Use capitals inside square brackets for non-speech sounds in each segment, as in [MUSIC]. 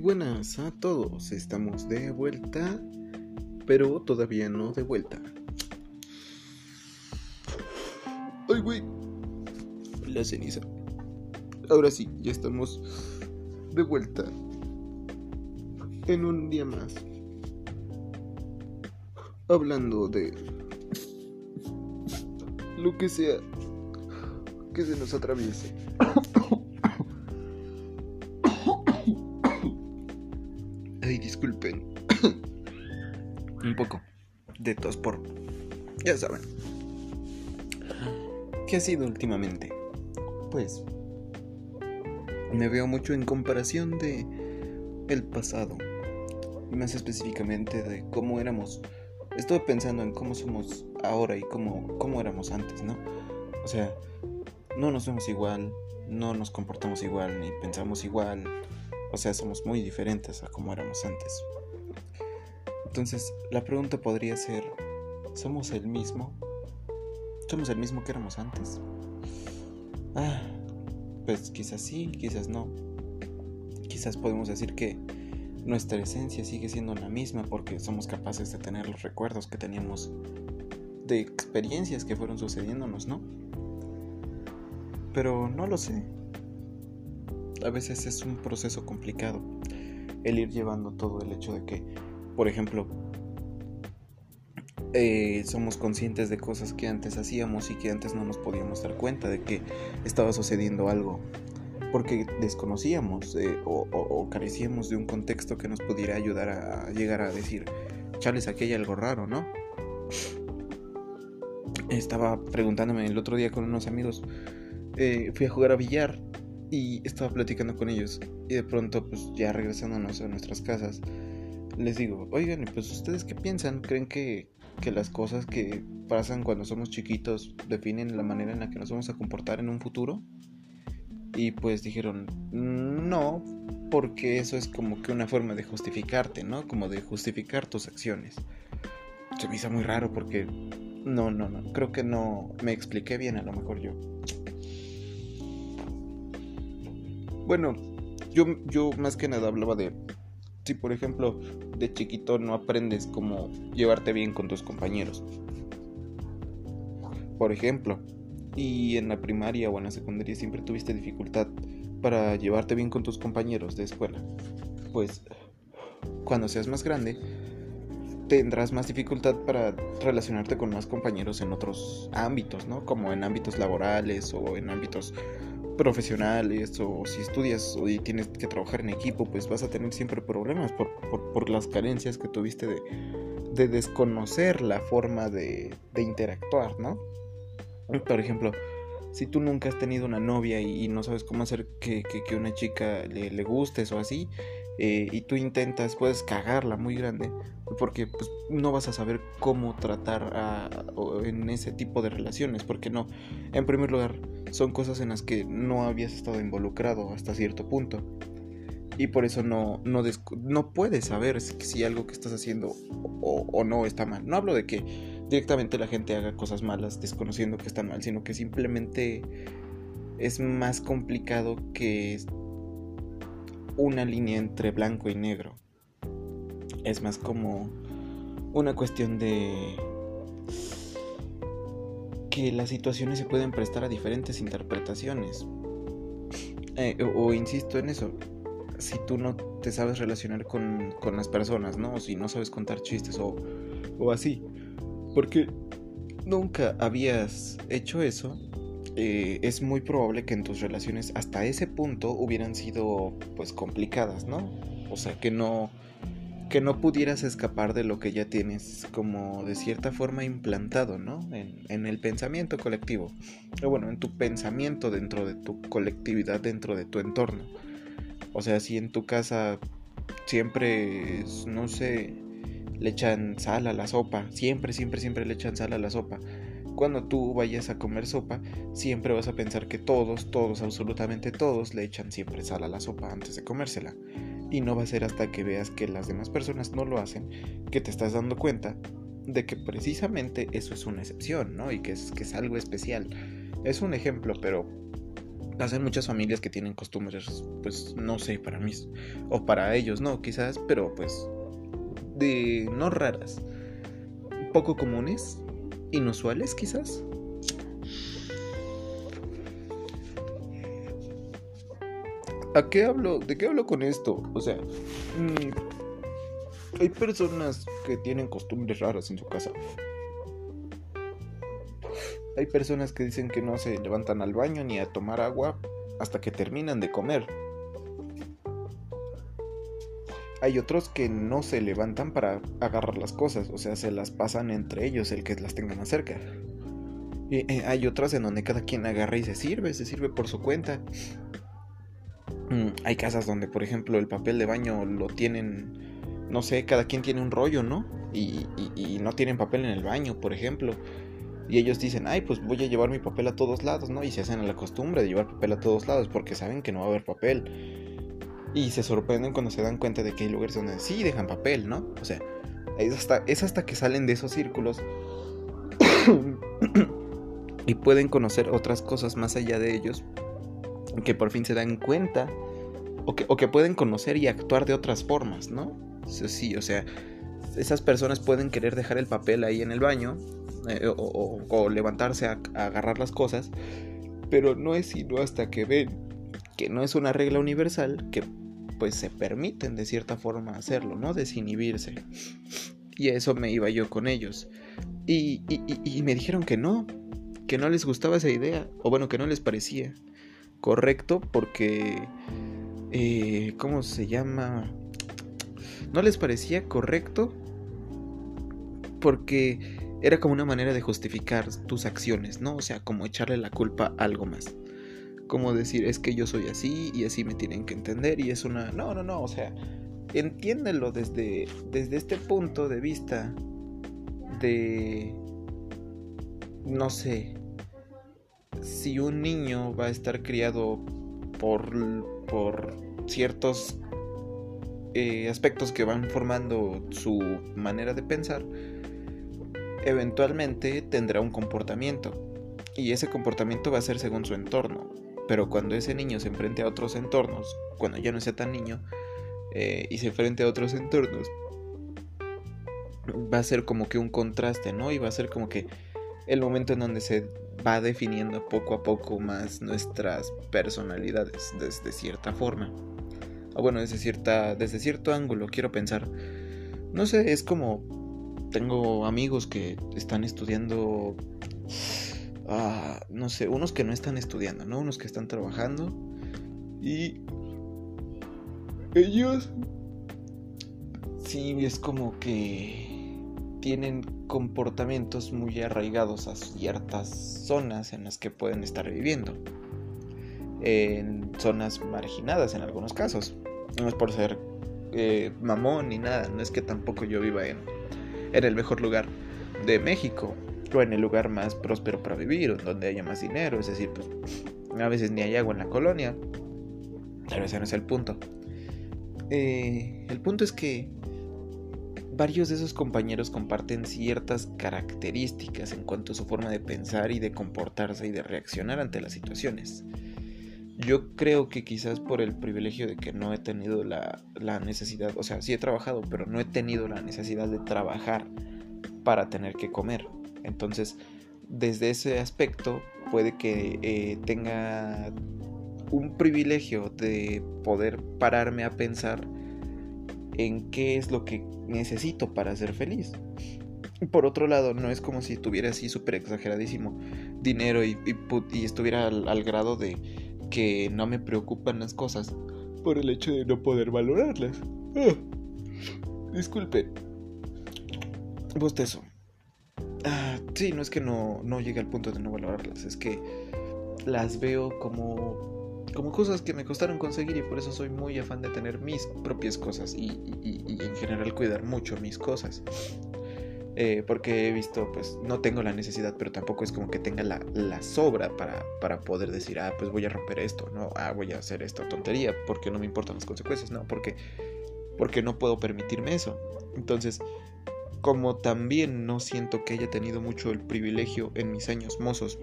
Buenas a todos, estamos de vuelta, pero todavía no de vuelta. Ay, güey, la ceniza. Ahora sí, ya estamos de vuelta en un día más. Hablando de lo que sea que se nos atraviese. Disculpen. [COUGHS] Un poco de tos por... Ya saben. ¿Qué ha sido últimamente? Pues... Me veo mucho en comparación de el pasado. Más específicamente de cómo éramos. Estuve pensando en cómo somos ahora y cómo, cómo éramos antes, ¿no? O sea, no nos vemos igual, no nos comportamos igual, ni pensamos igual, o sea, somos muy diferentes a como éramos antes. Entonces, la pregunta podría ser, ¿somos el mismo? ¿Somos el mismo que éramos antes? Ah, pues quizás sí, quizás no. Quizás podemos decir que nuestra esencia sigue siendo la misma porque somos capaces de tener los recuerdos que teníamos de experiencias que fueron sucediéndonos, ¿no? Pero no lo sé a veces es un proceso complicado el ir llevando todo el hecho de que, por ejemplo, eh, somos conscientes de cosas que antes hacíamos y que antes no nos podíamos dar cuenta de que estaba sucediendo algo porque desconocíamos eh, o, carecíamos de un contexto que nos pudiera ayudar a llegar a decir, chales, aquí hay algo raro, ¿no? Estaba preguntándome el otro día con unos amigos, eh, fui a jugar a billar y estaba platicando con ellos y de pronto pues ya regresándonos a nuestras casas les digo, oigan, pues ustedes qué piensan? ¿Creen que, que las cosas que pasan cuando somos chiquitos definen la manera en la que nos vamos a comportar en un futuro? Y pues dijeron, no, porque eso es como que una forma de justificarte, ¿no? Como de justificar tus acciones. Se me hizo muy raro porque no, no, no, creo que no me expliqué bien a lo mejor yo. Bueno, yo, yo más que nada hablaba de si por ejemplo de chiquito no aprendes cómo llevarte bien con tus compañeros. Por ejemplo, y en la primaria o en la secundaria siempre tuviste dificultad para llevarte bien con tus compañeros de escuela. Pues cuando seas más grande tendrás más dificultad para relacionarte con más compañeros en otros ámbitos, ¿no? Como en ámbitos laborales o en ámbitos profesionales o si estudias y tienes que trabajar en equipo, pues vas a tener siempre problemas por, por, las carencias que tuviste de, de desconocer la forma de, interactuar, ¿no? Por ejemplo, si tú nunca has tenido una novia y, no sabes cómo hacer que, que, que una chica le, le gustes o así, eh, y tú intentas, puedes cagarla muy grande, porque pues, no vas a saber cómo tratar en ese tipo de relaciones, porque no, en primer lugar, son cosas en las que no habías estado involucrado hasta cierto punto. Y por eso no, no, no puedes saber si algo que estás haciendo o, o no está mal. No hablo de que directamente la gente haga cosas malas desconociendo que están mal, sino que simplemente es más complicado que una línea entre blanco y negro. Es más como una cuestión de que las situaciones se pueden prestar a diferentes interpretaciones. Eh, o, insisto en eso, si tú no te sabes relacionar con, con las personas, ¿no? O si no sabes contar chistes o, o así. Porque nunca habías hecho eso, eh, es muy probable que en tus relaciones hasta ese punto hubieran sido pues complicadas, ¿no? O sea, que no que no pudieras escapar de lo que ya tienes como de cierta forma implantado, ¿no? En, el pensamiento colectivo. O bueno, en tu pensamiento dentro de tu colectividad, dentro de tu entorno. O sea, si en tu casa siempre, no sé, le echan sal a la sopa, siempre, siempre, siempre le echan sal a la sopa cuando tú vayas a comer sopa, siempre vas a pensar que todos, todos, absolutamente todos le echan siempre sal a la sopa antes de comérsela. Y no va a ser hasta que veas que las demás personas no lo hacen que te estás dando cuenta de que precisamente eso es una excepción, ¿no? Y que es, que algo especial. Es un ejemplo, pero hacen muchas familias que tienen costumbres, pues no sé, para mí, o para ellos, no, quizás, pero pues de no raras, poco comunes, inusuales quizás. ¿A qué hablo? ¿De qué hablo con esto? O sea, mm, hay personas que tienen costumbres raras en su casa. Hay personas que dicen que no se levantan al baño ni a tomar agua hasta que terminan de comer. Hay otros que no se levantan para agarrar las cosas, o sea, se las pasan entre ellos el que las tenga más cerca. Y eh, hay otros en donde cada quien agarra y se sirve, se sirve por su cuenta. Mm, hay casas donde, por ejemplo, el papel de baño lo tienen, no sé, cada quien tiene un rollo, ¿no? Y, no tienen papel en el baño, por ejemplo. Y ellos dicen, ay, pues voy a llevar mi papel a todos lados, ¿no? Y se hacen la costumbre de llevar papel a todos lados porque saben que no va a haber papel. Y se sorprenden cuando se dan cuenta de que hay lugares donde sí dejan papel, ¿no? O sea, es hasta, es hasta que salen de esos círculos [COUGHS] y pueden conocer otras cosas más allá de ellos que por fin se dan cuenta o que, pueden conocer y actuar de otras formas, ¿no? Sí, o sea, esas personas pueden querer dejar el papel ahí en el baño eh, o, levantarse a, agarrar las cosas, pero no es sino hasta que ven que no es una regla universal que pues se permiten de cierta forma hacerlo, ¿no? Desinhibirse. Y eso me iba yo con ellos. y, y me dijeron que no, que no les gustaba esa idea, o bueno, que no les parecía correcto porque... Eh, ¿Cómo se llama? ¿No les parecía correcto? Porque era como una manera de justificar tus acciones, ¿no? O sea, como echarle la culpa a algo más. Como decir, es que yo soy así y así me tienen que entender y es una... No, no, no, o sea, entiéndelo desde, desde este punto de vista de... No sé, si un niño va a estar criado por, por ciertos eh, aspectos que van formando su manera de pensar, eventualmente tendrá un comportamiento. Y ese comportamiento va a ser según su entorno. Pero cuando ese niño se enfrente a otros entornos, cuando ya no sea tan niño, eh, y se enfrente a otros entornos, va a ser como que un contraste, ¿no? Y va a ser como que el momento en donde se va definiendo poco a poco más nuestras personalidades desde cierta forma. O bueno, desde, cierta, desde cierto ángulo, quiero pensar. No sé, es como... Tengo amigos que están estudiando... No sé, unos que no están estudiando, ¿no? Unos que están trabajando. Y... Ellos... Sí, es como que tienen comportamientos muy arraigados a ciertas zonas en las que pueden estar viviendo. En zonas marginadas en algunos casos. No es por ser eh, mamón ni nada, no es que tampoco yo viva en, en el mejor lugar de México en el lugar más próspero para vivir o donde haya más dinero, es decir, pues a veces ni hay agua en la colonia. Pero ese no es el punto. Eh, el punto es que varios de esos compañeros comparten ciertas características en cuanto a su forma de pensar y de comportarse y de reaccionar ante las situaciones. Yo creo que quizás por el privilegio de que no he tenido la, necesidad, o sea, sí he trabajado, pero no he tenido la necesidad de trabajar para tener que comer. Entonces, desde ese aspecto, puede que eh, tenga un privilegio de poder pararme a pensar en qué es lo que necesito para ser feliz. Por otro lado, no es como si tuviera así súper exageradísimo dinero y, estuviera al, grado de que no me preocupan las cosas por el hecho de no poder valorarlas. Ah, disculpe. Bostezo. Ah, sí, no es que no, no llegue al punto de no valorarlas, es que las veo como como cosas que me costaron conseguir y por eso soy muy afán de tener mis propias cosas y, en general cuidar mucho mis cosas. Eh, porque he visto, pues no tengo la necesidad, pero tampoco es como que tenga la, sobra para, para, poder decir, ah, pues voy a romper esto, no, ah, voy a hacer esta tontería, porque no me importan las consecuencias, no, porque, porque no puedo permitirme eso. Entonces, como también no siento que haya tenido mucho el privilegio en mis años mozos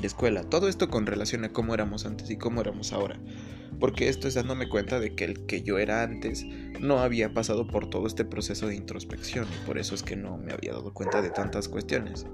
escuela. Todo esto con relación a cómo éramos antes y cómo éramos ahora. Porque esto es dándome cuenta de que el que yo era antes no había pasado por todo este proceso de introspección y por eso es que no me había dado cuenta de tantas cuestiones.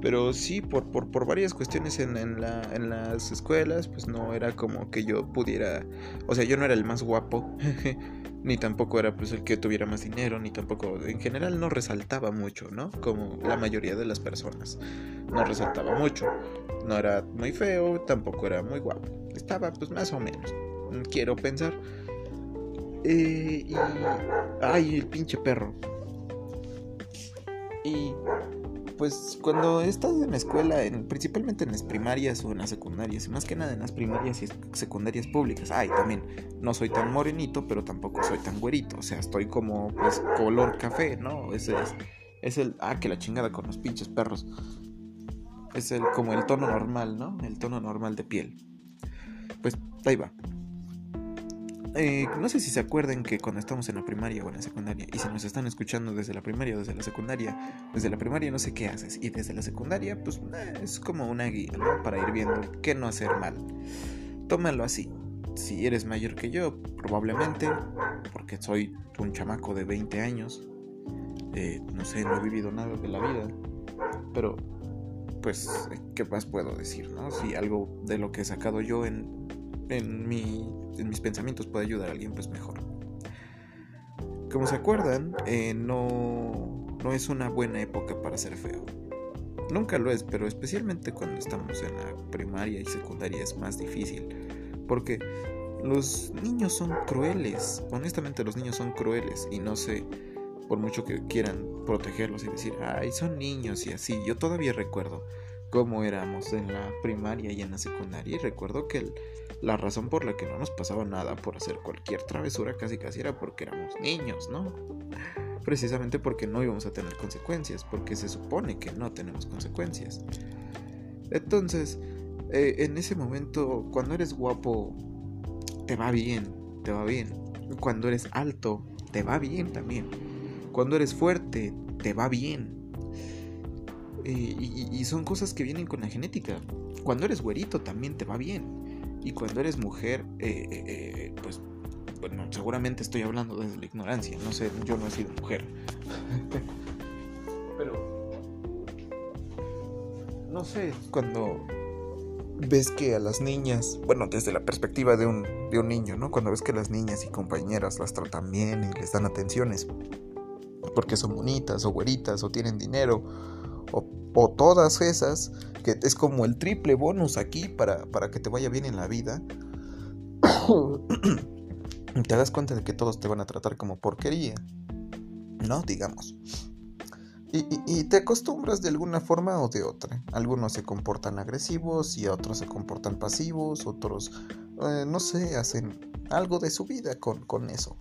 Pero sí, por, por, por varias cuestiones en, en, la, en las escuelas, pues no era como que yo pudiera... O sea, yo no era el más guapo. [LAUGHS] ni tampoco era pues el que tuviera más dinero, ni tampoco en general no resaltaba mucho, ¿no? Como la mayoría de las personas. No resaltaba mucho. No era muy feo, tampoco era muy guapo. Estaba pues más o menos. Quiero pensar. Eh, y... Ay, el pinche perro. Y pues cuando estás en la escuela, en, principalmente en las primarias o en las secundarias, y más que nada en las primarias y secundarias públicas, ay, también no soy tan morenito, pero tampoco soy tan güerito, o sea, estoy como pues color café, ¿no? Ese es, es el, ah, que la chingada con los pinches perros. Es el como el tono normal, ¿no? El tono normal de piel. Pues ahí va. Eh, no sé si se acuerdan que cuando estamos en la primaria o en la secundaria, y si nos están escuchando desde la primaria o desde la secundaria, desde la primaria no sé qué haces, y desde la secundaria, pues eh, es como una guía, ¿no? Para ir viendo qué no hacer mal. Tómalo así. Si eres mayor que yo, probablemente, porque soy un chamaco de 20 años, eh, no sé, no he vivido nada de la vida, pero pues, ¿qué más puedo decir, no? Si algo de lo que he sacado yo en, en mi en mis pensamientos puede ayudar a alguien, pues mejor. Como se acuerdan, eh, no, no es una buena época para ser feo. Nunca lo es, pero especialmente cuando estamos en la primaria y secundaria es más difícil. Porque los niños son crueles. Honestamente los niños son crueles. Y no sé, por mucho que quieran protegerlos y decir, ay, son niños y así. Yo todavía recuerdo cómo éramos en la primaria y en la secundaria. Y recuerdo que el, la razón por la que no nos pasaba nada por hacer cualquier travesura casi casi era porque éramos niños, ¿no? Precisamente porque no íbamos a tener consecuencias, porque se supone que no tenemos consecuencias. Entonces, eh, en ese momento, cuando eres guapo, te va bien, te va bien. Cuando eres alto, te va bien también. Cuando eres fuerte, te va bien. Eh, y, son cosas que vienen con la genética. Cuando eres güerito, también te va bien. Y cuando eres mujer, eh, eh, eh, pues, bueno, seguramente estoy hablando desde la ignorancia. No sé, yo no he sido mujer. Pero, no sé, cuando ves que a las niñas, bueno, desde la perspectiva de un, de un niño, ¿no? Cuando ves que las niñas y compañeras las tratan bien y les dan atenciones, porque son bonitas o güeritas o tienen dinero, o, o todas esas, que es como el triple bonus aquí para, para que te vaya bien en la vida, [COUGHS] te das cuenta de que todos te van a tratar como porquería, ¿no? Digamos. Y, te acostumbras de alguna forma o de otra. Algunos se comportan agresivos y otros se comportan pasivos, otros, eh, no sé, hacen algo de su vida con, con eso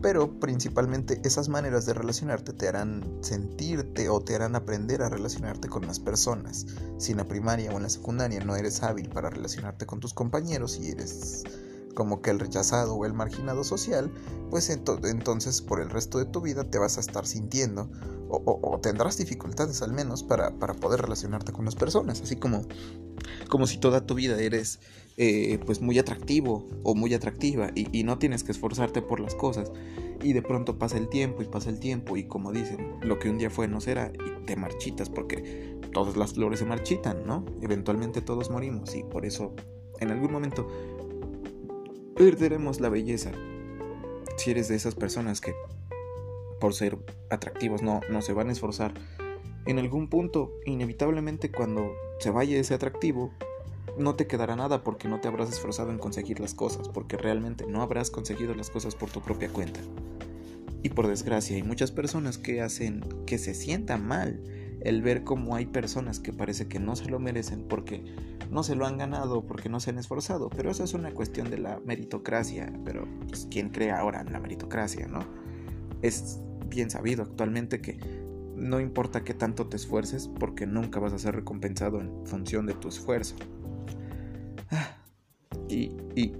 pero principalmente esas maneras de relacionarte te harán sentirte o te harán aprender a relacionarte con las personas. Si en la primaria o en la secundaria no eres hábil para relacionarte con tus compañeros y eres como que el rechazado o el marginado social, pues entonces por el resto de tu vida te vas a estar sintiendo o, tendrás dificultades al menos para, poder relacionarte con las personas, así como, como si toda tu vida eres eh, pues muy atractivo o muy atractiva y, no tienes que esforzarte por las cosas y de pronto pasa el tiempo y pasa el tiempo y como dicen, lo que un día fue no será y te marchitas porque todas las flores se marchitan, ¿no? Eventualmente todos morimos y por eso en algún momento perderemos la belleza. Si eres de esas personas que por ser atractivos no, no se van a esforzar, en algún punto, inevitablemente cuando se vaya ese atractivo, no te quedará nada porque no te habrás esforzado en conseguir las cosas, porque realmente no habrás conseguido las cosas por tu propia cuenta. Y por desgracia hay muchas personas que hacen que se sienta mal el ver cómo hay personas que parece que no se lo merecen porque no se lo han ganado, porque no se han esforzado. Pero eso es una cuestión de la meritocracia. Pero pues, ¿quién cree ahora en la meritocracia, no? Es bien sabido actualmente que no importa qué tanto te esfuerces porque nunca vas a ser recompensado en función de tu esfuerzo. Ah, y, y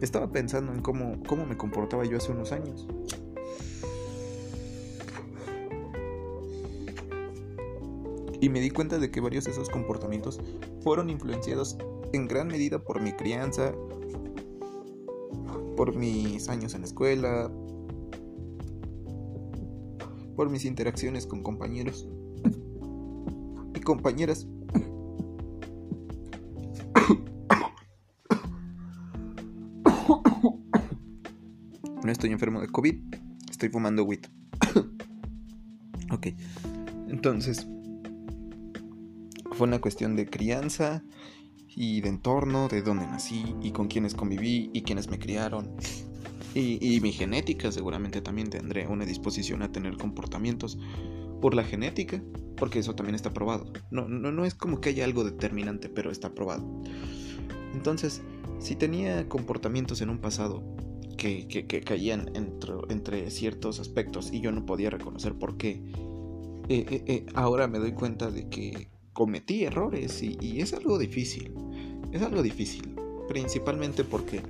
estaba pensando en cómo, cómo me comportaba yo hace unos años. Y me di cuenta de que varios de esos comportamientos fueron influenciados en gran medida por mi crianza, por mis años en la escuela, por mis interacciones con compañeros y compañeras. No estoy enfermo de COVID, estoy fumando WIT. ok, entonces fue una cuestión de crianza y de entorno, de dónde nací y con quienes conviví y quienes me criaron. Y, mi genética seguramente también tendré una disposición a tener comportamientos por la genética, porque eso también está probado. No, no, no es como que haya algo determinante, pero está probado. Entonces, si tenía comportamientos en un pasado que, caían entre, ciertos aspectos y yo no podía reconocer por qué, eh, eh, eh, ahora me doy cuenta de que cometí errores y, es algo difícil. Es algo difícil, principalmente porque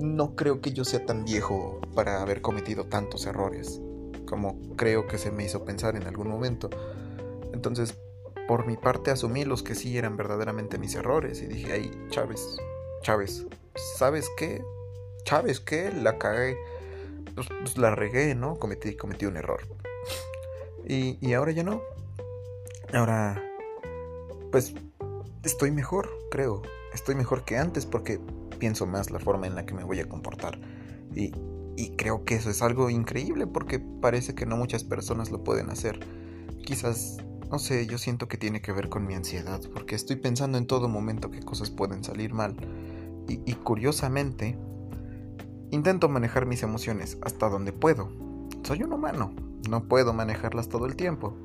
no creo que yo sea tan viejo para haber cometido tantos errores como creo que se me hizo pensar en algún momento. Entonces, por mi parte asumí los que sí eran verdaderamente mis errores y dije, ay, Chávez, Chávez, ¿sabes qué? Chávez, ¿qué? La cagué. Pues, pues, la regué, ¿no? Cometí, cometí un error. [LAUGHS] Y, y ahora ya no. Ahora, pues estoy mejor, creo. Estoy mejor que antes porque pienso más la forma en la que me voy a comportar. Y, y creo que eso es algo increíble porque parece que no muchas personas lo pueden hacer. Quizás, no sé, yo siento que tiene que ver con mi ansiedad porque estoy pensando en todo momento que cosas pueden salir mal. Y, y curiosamente, intento manejar mis emociones hasta donde puedo. Soy un humano, no puedo manejarlas todo el tiempo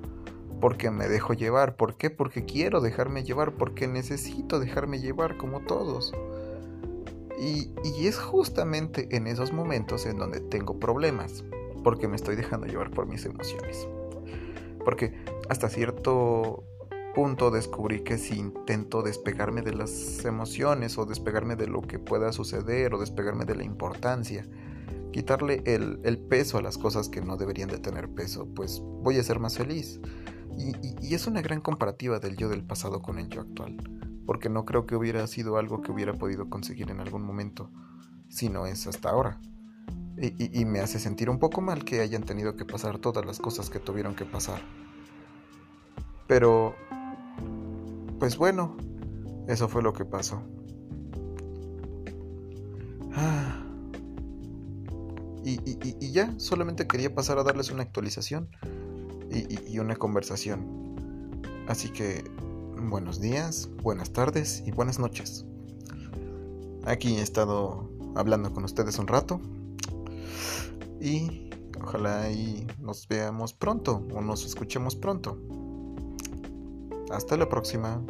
porque me dejo llevar. ¿Por qué? Porque quiero dejarme llevar, porque necesito dejarme llevar como todos. Y, es justamente en esos momentos en donde tengo problemas, porque me estoy dejando llevar por mis emociones. Porque hasta cierto punto descubrí que si intento despegarme de las emociones o despegarme de lo que pueda suceder o despegarme de la importancia, quitarle el, el peso a las cosas que no deberían de tener peso, pues voy a ser más feliz. Y, es una gran comparativa del yo del pasado con el yo actual, porque no creo que hubiera sido algo que hubiera podido conseguir en algún momento, sino es hasta ahora. Y, me hace sentir un poco mal que hayan tenido que pasar todas las cosas que tuvieron que pasar. Pero, pues bueno, eso fue lo que pasó. Ah. Y, ya, solamente quería pasar a darles una actualización y, una conversación. Así que buenos días, buenas tardes y buenas noches. Aquí he estado hablando con ustedes un rato y ojalá y nos veamos pronto o nos escuchemos pronto. Hasta la próxima.